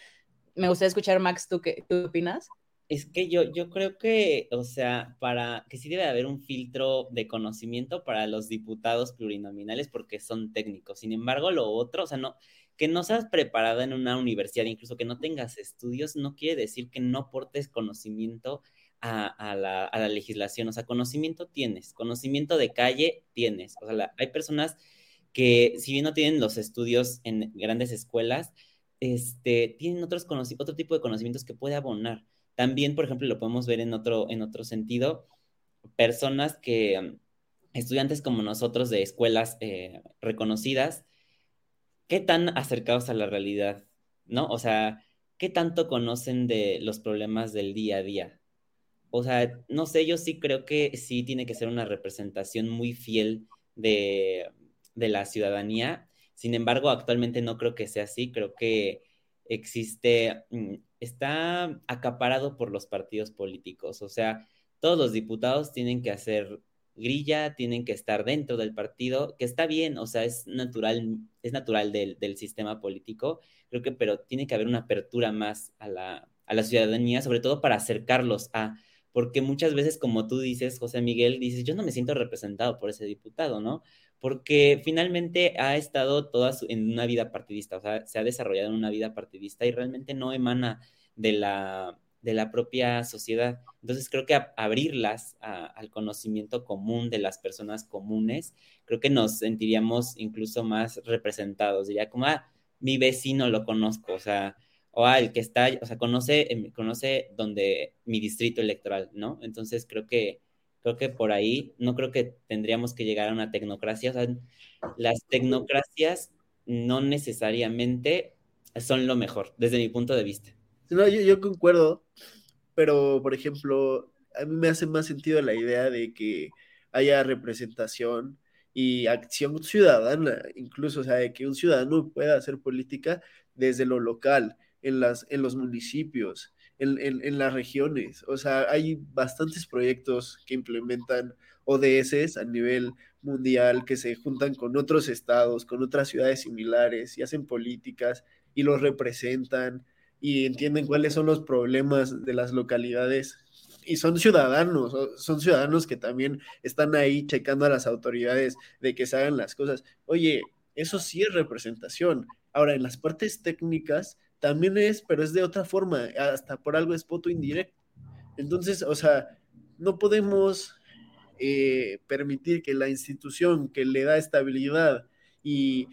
me gustaría escuchar, Max, ¿tú qué, tú qué opinas? Es que yo, yo creo que, o sea, para que sí debe haber un filtro de conocimiento para los diputados plurinominales porque son técnicos. Sin embargo, lo otro, o sea, no, que no seas preparada en una universidad, incluso que no tengas estudios, no quiere decir que no aportes conocimiento a, la, la, legislación. O sea, conocimiento tienes, conocimiento de calle tienes. O sea, hay personas que, si bien no tienen los estudios en grandes escuelas, este, tienen otros otro tipo de conocimientos que puede abonar. También, por ejemplo, lo podemos ver en otro, en otro sentido, personas que, mm, estudiantes como nosotros de escuelas eh, reconocidas, ¿qué tan acercados a la realidad? ¿No? O sea, ¿qué tanto conocen de los problemas del día a día? O sea, no sé, yo sí creo que sí tiene que ser una representación muy fiel de, de la ciudadanía. Sin embargo, actualmente no creo que sea así. Creo que existe mm, está acaparado por los partidos políticos. O sea, todos los diputados tienen que hacer grilla, tienen que estar dentro del partido, que está bien, o sea, es natural, es natural del, sistema político, creo que, pero tiene que haber una apertura más a la, a la ciudadanía, sobre todo para acercarlos a, porque muchas veces, como tú dices, José Miguel, dices, yo no me siento representado por ese diputado, ¿no? Porque finalmente ha estado toda en una vida partidista, o sea, se ha desarrollado en una vida partidista y realmente no emana de la, de la propia sociedad. Entonces creo que abrirlas al conocimiento común de las personas comunes, creo que nos sentiríamos incluso más representados. Diría como, ah, mi vecino lo conozco, o sea, o ah, el que está, o sea, conoce, em, conoce donde mi distrito electoral, ¿no? Entonces creo que Creo que por ahí no creo que tendríamos que llegar a una tecnocracia. O sea, las tecnocracias no necesariamente son lo mejor, desde mi punto de vista. No, yo, yo concuerdo, pero por ejemplo, a mí me hace más sentido la idea de que haya representación y acción ciudadana, incluso, o sea, de que un ciudadano pueda hacer política desde lo local, en, las, en los municipios, en, las regiones. O sea, hay bastantes proyectos que implementan ODS a nivel mundial que se juntan con otros estados, con otras ciudades similares y hacen políticas y los representan y entienden cuáles son los problemas de las localidades. Y son ciudadanos, son ciudadanos que también están ahí checando a las autoridades de que se hagan las cosas. Oye, eso sí es representación. Ahora, en las partes técnicas, también es, pero es de otra forma, hasta por algo es voto indirecto. Entonces, o sea, no podemos eh, permitir que la institución que le da estabilidad y,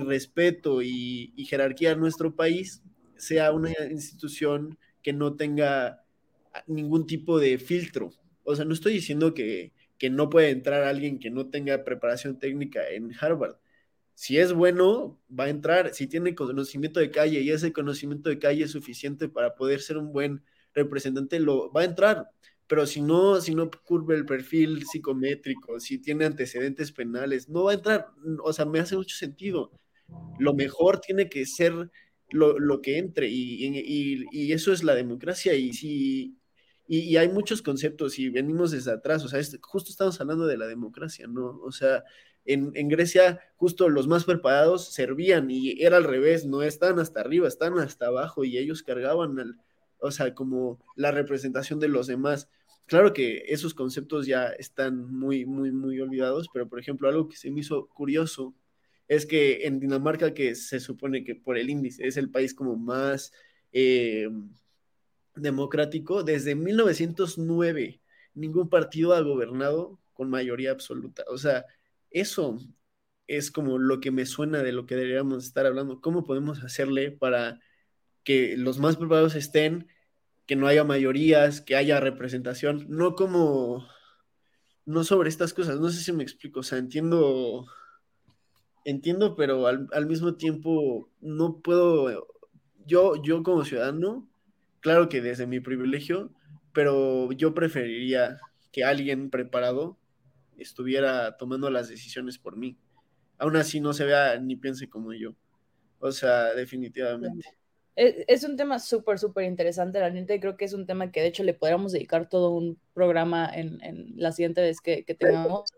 respeto y, jerarquía a nuestro país sea una institución que no tenga ningún tipo de filtro. O sea, no estoy diciendo que, que no puede entrar alguien que no tenga preparación técnica en Harvard. Si es bueno, va a entrar. Si tiene conocimiento de calle y ese conocimiento de calle es suficiente para poder ser un buen representante, lo va a entrar pero si no, si no curva el perfil psicométrico, si tiene antecedentes penales, no va a entrar, o sea, me hace mucho sentido. Lo mejor tiene que ser lo, que entre y, eso es la democracia y si... Y, hay muchos conceptos y venimos desde atrás, o sea, justo estamos hablando de la democracia, ¿no? O sea, en, Grecia justo los más preparados servían y era al revés, no están hasta arriba, están hasta abajo y ellos cargaban al, o sea, como la representación de los demás. Claro que esos conceptos ya están muy, muy, muy olvidados, pero por ejemplo, algo que se me hizo curioso es que en Dinamarca, que se supone que por el índice es el país como más eh, democrático, desde 1909 ningún partido ha gobernado con mayoría absoluta. O sea, eso es como lo que me suena de lo que deberíamos estar hablando. ¿Cómo podemos hacerle para que los más preparados estén que no haya mayorías, que haya representación, no como, no sobre estas cosas, no sé si me explico, o sea, entiendo, entiendo, pero al, mismo tiempo no puedo, yo, yo como ciudadano, claro que desde mi privilegio, pero yo preferiría que alguien preparado estuviera tomando las decisiones por mí. Aún así no se vea ni piense como yo. O sea, definitivamente. Es, un tema súper, súper interesante, la neta, y creo que es un tema que de hecho le podríamos dedicar todo un programa en, la siguiente vez que, tengamos,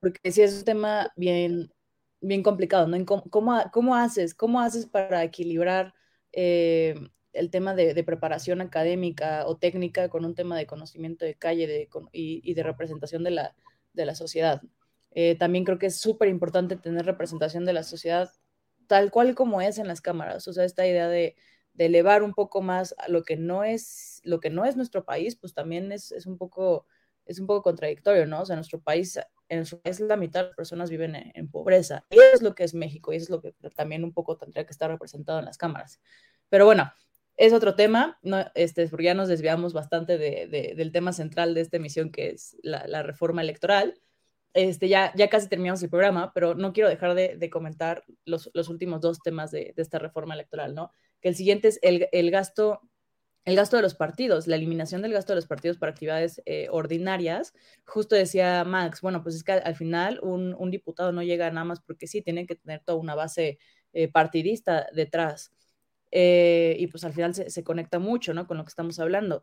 porque sí es un tema bien, bien complicado, ¿no? ¿Cómo, cómo, haces? ¿Cómo haces para equilibrar eh, el tema de, preparación académica o técnica con un tema de conocimiento de calle de, y, de representación de la, de la sociedad? Eh, también creo que es súper importante tener representación de la sociedad tal cual como es en las cámaras, o sea, esta idea de, elevar un poco más lo que no es, lo que no es nuestro país, pues también es, un poco, es un poco contradictorio, ¿no? O sea, nuestro país, en nuestro país la mitad de las personas viven en, pobreza, y es lo que es México, y es lo que también un poco tendría que estar representado en las cámaras. Pero bueno, es otro tema, no, este, porque ya nos desviamos bastante del tema central de esta emisión, que es la reforma electoral. Este, ya, ya casi terminamos el programa, pero no quiero dejar de, comentar los, últimos dos temas de, esta reforma electoral, ¿no? Que el siguiente es el, gasto, el gasto de los partidos, la eliminación del gasto de los partidos para actividades eh, ordinarias. Justo decía Max, bueno, pues es que al final un, diputado no llega nada más porque sí, tiene que tener toda una base eh, partidista detrás. Eh, y pues al final se, se, conecta mucho, ¿no? Con lo que estamos hablando.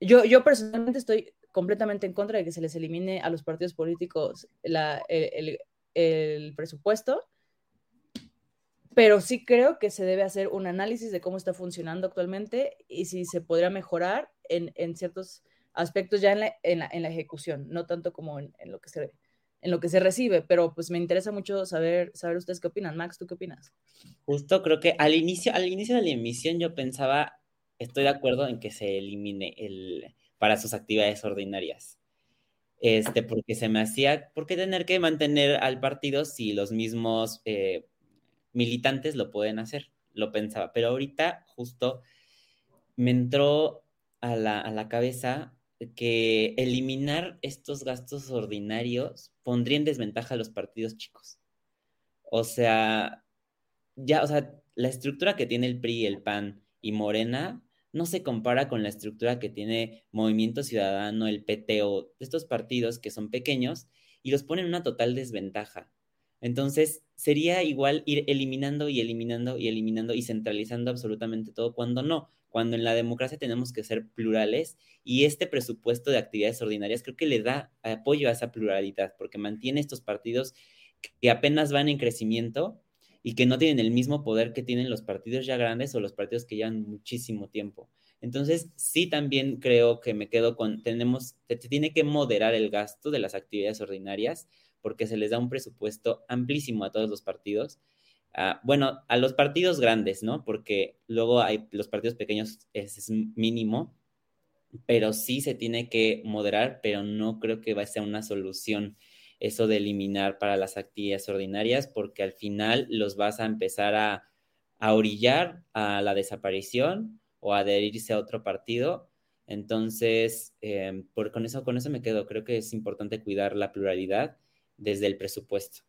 Yo, yo personalmente estoy completamente en contra de que se les elimine a los partidos políticos el, presupuesto, pero sí creo que se debe hacer un análisis de cómo está funcionando actualmente y si se podría mejorar en, ciertos aspectos ya en la, en la, ejecución, no tanto como en, lo que se en lo que se recibe, pero pues me interesa mucho saber, saber ustedes qué opinan. Max, ¿tú qué opinas? Justo creo que al inicio, al inicio de la emisión yo pensaba, estoy de acuerdo en que se elimine el, para sus actividades ordinarias. Este, porque se me hacía, ¿por qué tener que mantener al partido si los mismos eh, militantes lo pueden hacer? Lo pensaba, pero ahorita justo me entró a la, a la cabeza que eliminar estos gastos ordinarios pondría en desventaja a los partidos chicos. O sea, ya, o sea, la estructura que tiene el PRI, el PAN y Morena no se compara con la estructura que tiene Movimiento Ciudadano, el PT o estos partidos que son pequeños y los ponen en una total desventaja. Entonces, sería igual ir eliminando y eliminando y eliminando y centralizando absolutamente todo cuando no, cuando en la democracia tenemos que ser plurales y este presupuesto de actividades ordinarias creo que le da apoyo a esa pluralidad porque mantiene estos partidos que apenas van en crecimiento y que no tienen el mismo poder que tienen los partidos ya grandes o los partidos que llevan muchísimo tiempo. Entonces, sí también creo que me quedo con, tenemos, se tiene que moderar el gasto de las actividades ordinarias porque se les da un presupuesto amplísimo a todos los partidos. Ah, bueno, a los partidos grandes, ¿no? Porque luego hay los partidos pequeños es, es mínimo, pero sí se tiene que moderar, pero no creo que va a ser una solución eso de eliminar para las actividades ordinarias, porque al final los vas a empezar a, orillar a la desaparición o a adherirse a otro partido. Entonces, em, por, con, eso, con eso me quedo. Creo que es importante cuidar la pluralidad desde el presupuesto.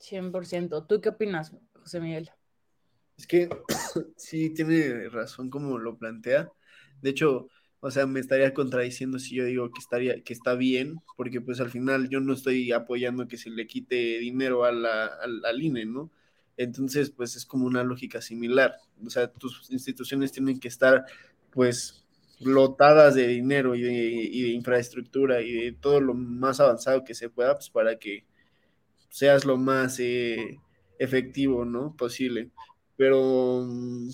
100%. ¿Tú qué opinas, José Miguel? Es que sí tiene razón como lo plantea. De hecho, o sea, me estaría contradiciendo si yo digo que estaría, que está bien, porque pues al final yo no estoy apoyando que se le quite dinero a la, al, INE, ¿no? Entonces, pues es como una lógica similar. O sea, tus instituciones tienen que estar, pues, lotadas de dinero y de, infraestructura y de todo lo más avanzado que se pueda, pues para que seas lo más eh, efectivo, ¿no? Posible. Pero mm,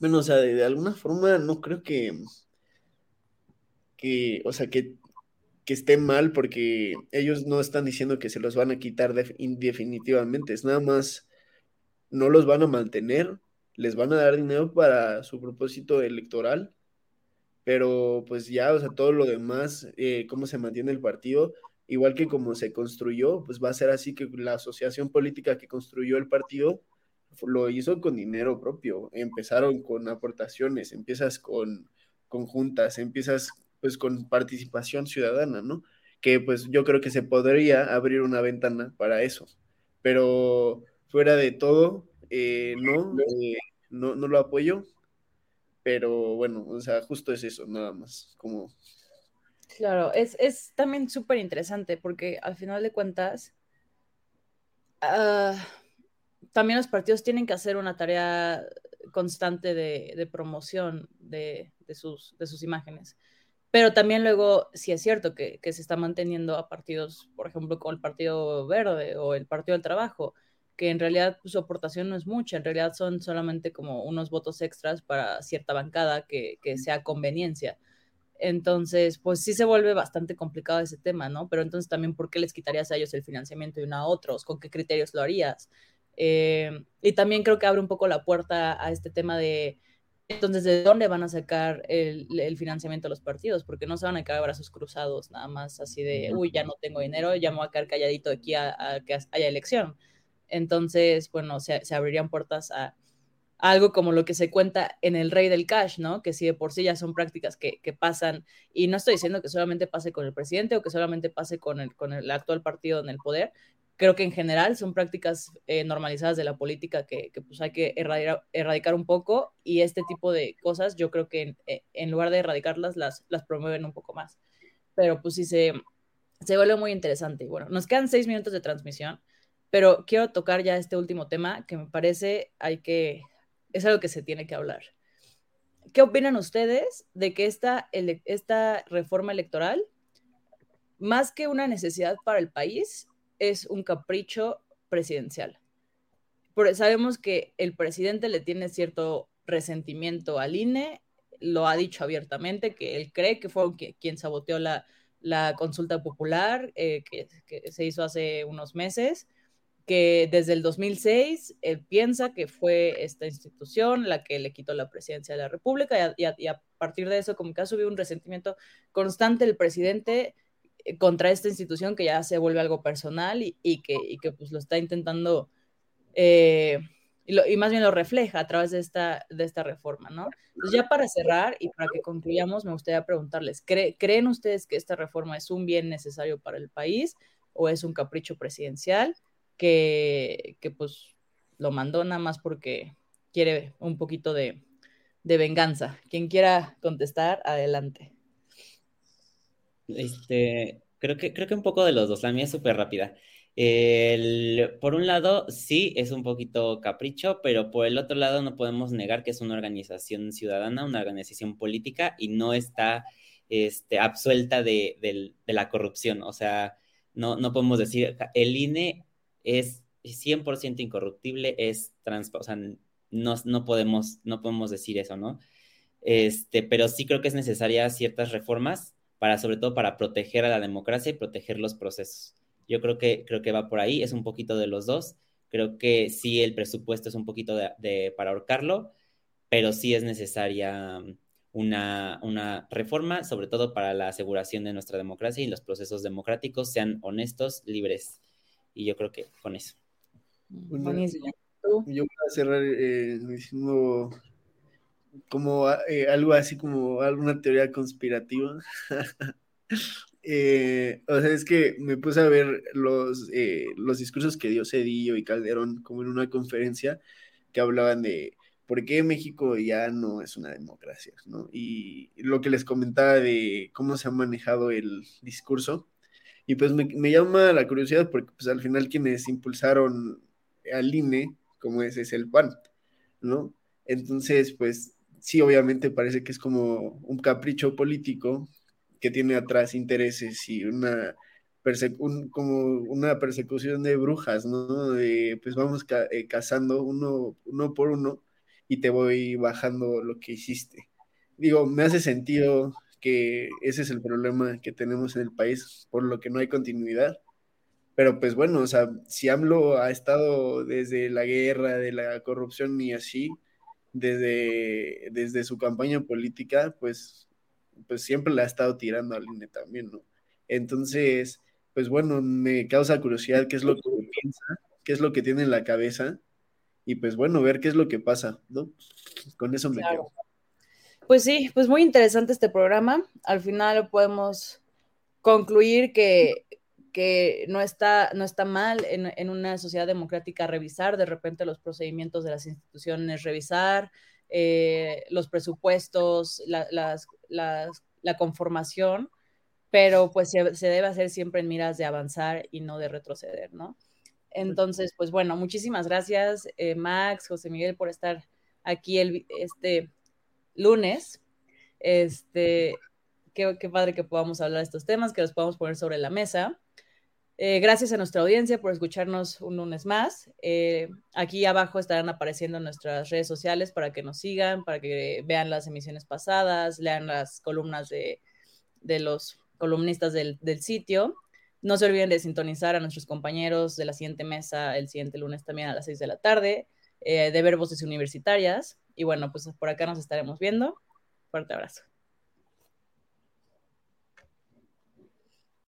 bueno, o sea, de, alguna forma no creo que, que o sea, que, que esté mal porque ellos no están diciendo que se los van a quitar indefinitivamente, es nada más, no los van a mantener, les van a dar dinero para su propósito electoral, pero pues ya, o sea, todo lo demás, eh, cómo se mantiene el partido, igual que como se construyó, pues va a ser así que la asociación política que construyó el partido, lo hizo con dinero propio, empezaron con aportaciones, empiezas con conjuntas, empiezas pues con participación ciudadana, ¿no? Que pues yo creo que se podría abrir una ventana para eso, pero fuera de todo, eh, no, eh, no, no lo apoyo, pero bueno, o sea, justo es eso, nada más, como... Claro, es, es también súper interesante porque al final de cuentas, uh, también los partidos tienen que hacer una tarea constante de, promoción de, sus, de sus imágenes. Pero también luego, si es cierto que, se está manteniendo a partidos, por ejemplo, como el Partido Verde o el Partido del Trabajo, que en realidad su aportación no es mucha, en realidad son solamente como unos votos extras para cierta bancada que, que sea conveniencia. Entonces, pues sí se vuelve bastante complicado ese tema, ¿no? Pero entonces también, ¿por qué les quitarías a ellos el financiamiento y no a otros? ¿Con qué criterios lo harías? Eh, y también creo que abre un poco la puerta a este tema de, entonces, ¿de dónde van a sacar el, financiamiento a los partidos? Porque no se van a quedar brazos cruzados, nada más así de, uy, ya no tengo dinero, ya me voy a quedar calladito aquí a, que haya elección. Entonces, bueno, se, abrirían puertas a, algo como lo que se cuenta en el rey del cash, ¿no? Que si de por sí ya son prácticas que, pasan, y no estoy diciendo que solamente pase con el presidente o que solamente pase con el, con el actual partido en el poder, creo que en general son prácticas eh, normalizadas de la política que, pues hay que erradicar, un poco y este tipo de cosas yo creo que en, eh, lugar de erradicarlas las, las promueven un poco más. Pero pues sí se, se vuelve muy interesante. Bueno, nos quedan seis minutos de transmisión, pero quiero tocar ya este último tema que me parece hay que, es algo que se tiene que hablar. ¿Qué opinan ustedes de que esta, esta reforma electoral, más que una necesidad para el país, es un capricho presidencial. sabemos que el presidente le tiene cierto resentimiento al INE, lo ha dicho abiertamente, que él cree que fue quien saboteó la, consulta popular eh, que, se hizo hace unos meses, que desde el 2006 él piensa que fue esta institución la que le quitó la presidencia de la República y a, y a partir de eso como que ha subido un resentimiento constante el presidente eh, contra esta institución que ya se vuelve algo personal y, que, pues lo está intentando, eh, y, más bien lo refleja a través de esta, de esta reforma, ¿no? Entonces ya para cerrar y para que concluyamos, me gustaría preguntarles, ¿creen ustedes que esta reforma es un bien necesario para el país o es un capricho presidencial que, que pues lo mandó nada más porque quiere un poquito de, de venganza? Quien quiera contestar, adelante. Este, creo que, creo que un poco de los dos. La mía es súper rápida. por un lado, sí, es un poquito capricho, pero por el otro lado no podemos negar que es una organización ciudadana, una organización política y no está este, absuelta de, la corrupción. O sea, no, no podemos decir, el INE es 100% incorruptible, es trans, o sea, no, no, podemos, no podemos decir eso, ¿no? Este, pero sí creo que es necesaria ciertas reformas para sobre todo para proteger a la democracia y proteger los procesos. Yo creo que, creo que va por ahí, es un poquito de los dos. Creo que sí el presupuesto es un poquito de, para ahorcarlo, pero sí es necesaria um, una, una reforma, sobre todo para la aseguración de nuestra democracia y los procesos democráticos sean honestos, libres. Y yo creo que con eso. Buenísimo. Yo voy a cerrar eh, diciendo como eh, algo así como alguna teoría conspirativa. Eh, o sea, es que me puse a ver los, eh, los discursos que dio Cedillo y Calderón como en una conferencia que hablaban de por qué México ya no es una democracia, ¿no? Y lo que les comentaba de cómo se ha manejado el discurso. Y pues me, me llama la curiosidad porque pues al final quienes impulsaron al INE, como es, es el PAN, ¿no? Entonces, pues sí, obviamente parece que es como un capricho político que tiene atrás intereses y una, como una persecución de brujas, ¿no? Pues vamos eh, cazando uno, uno por uno y te voy bajando lo que hiciste. Digo, me hace sentido que ese es el problema que tenemos en el país, por lo que no hay continuidad. Pero pues bueno, o sea, si AMLO ha estado desde la guerra, de la corrupción y así, desde, desde su campaña política, pues, pues siempre la ha estado tirando al INE también, ¿no? Entonces, pues bueno, me causa curiosidad qué es lo que piensa, qué es lo que tiene en la cabeza, y pues bueno, ver qué es lo que pasa, ¿no? Con eso me quedo. Pues sí, pues muy interesante este programa. Al final podemos concluir que que no está, no está mal en, una sociedad democrática revisar de repente los procedimientos de las instituciones, revisar eh, los presupuestos, la, la, conformación, pero pues se, debe hacer siempre en miras de avanzar y no de retroceder, ¿no? Entonces, pues bueno, muchísimas gracias, eh, Max, José Miguel, por estar aquí este lunes. Este, qué, padre que podamos hablar de estos temas, que los podamos poner sobre la mesa. Eh, gracias a nuestra audiencia por escucharnos un lunes más. Eh, aquí abajo estarán apareciendo nuestras redes sociales para que nos sigan, para que vean las emisiones pasadas, lean las columnas de, los columnistas del, sitio. No se olviden de sintonizar a nuestros compañeros de la siguiente mesa el siguiente lunes también a las 6 de la tarde, eh, de ver voces universitarias. Y bueno, pues por acá nos estaremos viendo. Fuerte abrazo.